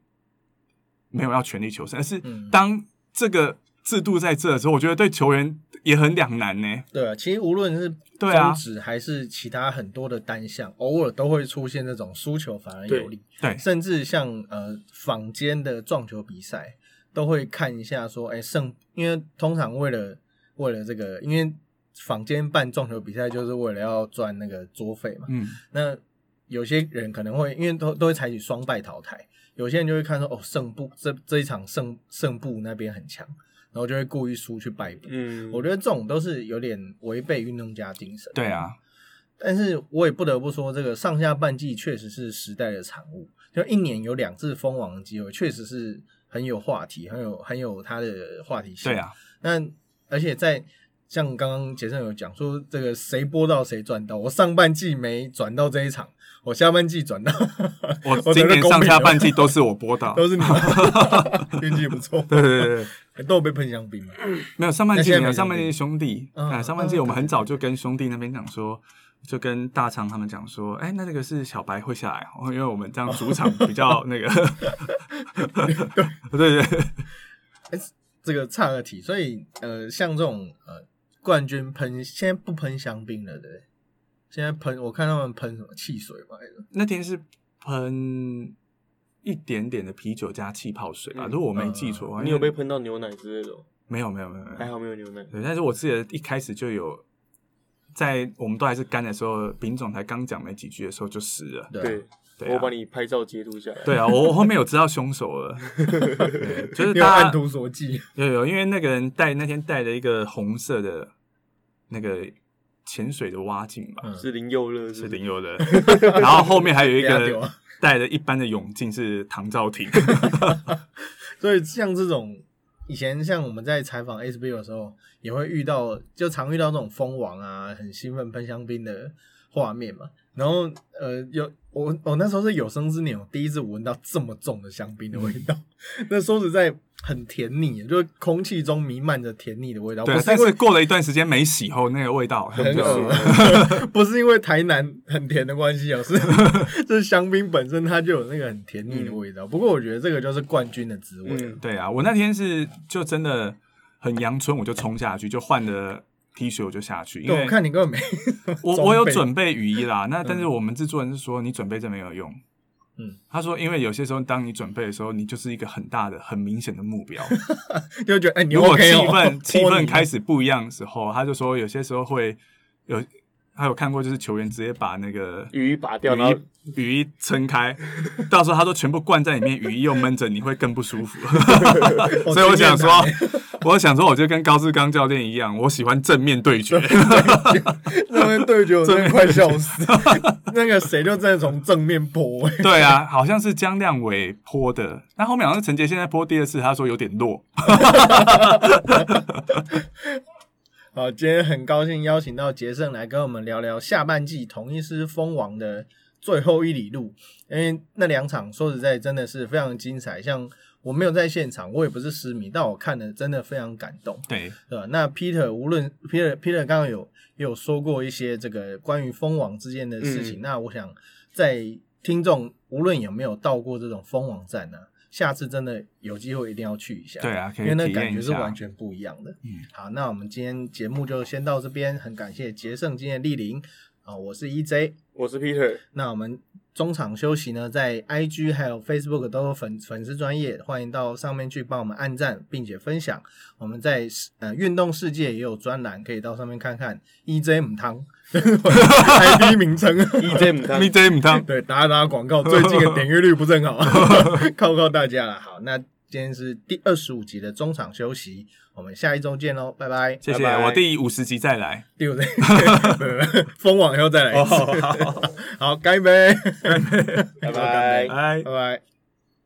没有要全力求胜，而是嗯当这个制度在这的时候，我觉得对球员也很两难呢。对啊，其实无论是对啊中指还是其他很多的单项，偶尔都会出现这种输球反而有利。对甚至像呃坊间的撞球比赛，都会看一下说，哎胜，因为通常为了为了这个，因为坊间办撞球比赛就是为了要赚那个桌费嘛。嗯，那有些人可能会因为都都会采取双败淘汰，有些人就会看说，哦胜部这这一场胜胜部那边很强，然后就会故意输去败笔。嗯，我觉得这种都是有点违背运动家精神。对啊，但是我也不得不说，这个上下半季确实是时代的产物。就一年有两次封王的机会，确实是很有话题，很有很有它的话题性。对，啊，那而且在像刚刚杰森有讲说，这个谁播到谁赚到。我上半季没转到这一场，我下半季转到，我我今年上下半季都是我播到，都是你们 运气不错，对对对对。都有被喷香槟嘛。没有上半季没有，上半季兄弟，嗯啊，上半季我们很早就跟兄弟那边讲说，就跟大昌他们讲说，哎，那这个是小白会下来哦，因为我们这样主场比较那个，对对对，这个差个题，所以呃，像这种呃冠军喷，现在不喷香槟了，对不对？现在喷，我看他们喷什么汽水嘛，还是那天是喷一点点的啤酒加气泡水吧，嗯如果我没记错的话，你有被喷到牛奶之类的吗？没有没有没有没有还好没有牛奶。对，但是我记得一开始就有，在我们都还是干的时候，丙总才刚讲没几句的时候就湿了。对啊对，对啊我把你拍照截图下来。对啊，我我后面有知道凶手了，对就是有大家按图所记，有有，因为那个人带那天带了一个红色的那个潜水的蛙镜吧，嗯。是林佑乐，是林佑乐，然后后面还有一个带着一般的泳镜是唐兆廷，所以像这种以前像我们在采访 SBO 的时候，也会遇到，就常遇到这种蜂王啊，很兴奋喷香槟的画面嘛。然后呃，有我我那时候是有生之年，我第一次闻到这么重的香槟的味道。那说实在很甜腻，就是空气中弥漫着甜腻的味道，不对，是因为但是过了一段时间没洗后，那个味道很就是恶，不是因为台南很甜的关系哦，是 就是香槟本身它就有那个很甜腻的味道。不过我觉得这个就是冠军的滋味对啊，我那天是就真的很阳春，我就冲下去，就换了 T 恤我就下去，因，为我看你根本没 我我有准备雨衣啦，那但是我们制作人是说你准备这没有用，嗯，他说，因为有些时候当你准备的时候，你就是一个很大的、很明显的目标，就觉得哎，如果气氛 气氛开始不一样的时候，他就说有些时候会有。他有看过，就是球员直接把那个雨衣拔掉，然后雨衣撑开，到时候他都全部灌在里面，雨衣又闷着，你会更不舒服。所以我想说，我想说，我就跟高志刚教练一样，我喜欢正面对决。正面对决，我真的快笑死。那个谁就在从正面泼。对啊，好像是江亮伟泼的，那后面好像是陈杰现在泼第二次，他说有点弱。好，今天很高兴邀请到杰胜来跟我们聊聊下半季同一师封王的最后一里路。因为那两场说实在真的是非常精彩，像我没有在现场，我也不是失迷，但我看的真的非常感动。对，对吧？那 Peter 无论 Peter Peter 刚刚有有说过一些这个关于蜂王之间的事情，那我想在听众无论有没有到过这种蜂王站呢？下次真的有机会一定要去一下，对啊，因为那感觉是完全不一样的。嗯，好，那我们今天节目就先到这边，很感谢杰胜今天莅临啊，我是 EJ，我是 Peter，那我们。中场休息呢，在 IG 还有 Facebook 都有粉粉丝专业，欢迎到上面去帮我们按赞，并且分享。我们在呃运动世界也有专栏，可以到上面看看。EJ 母汤 ID 名称，EJ 母汤，EJ 母汤，对，打打广告，最近的点阅率不是很好，靠靠大家了。好，那今天是第二十五集的中场休息。我们下一周见喽，拜拜！谢谢，我第五十集再来，第五集，封网以后再来。一次，好，干杯，拜。拜，拜。拜拜。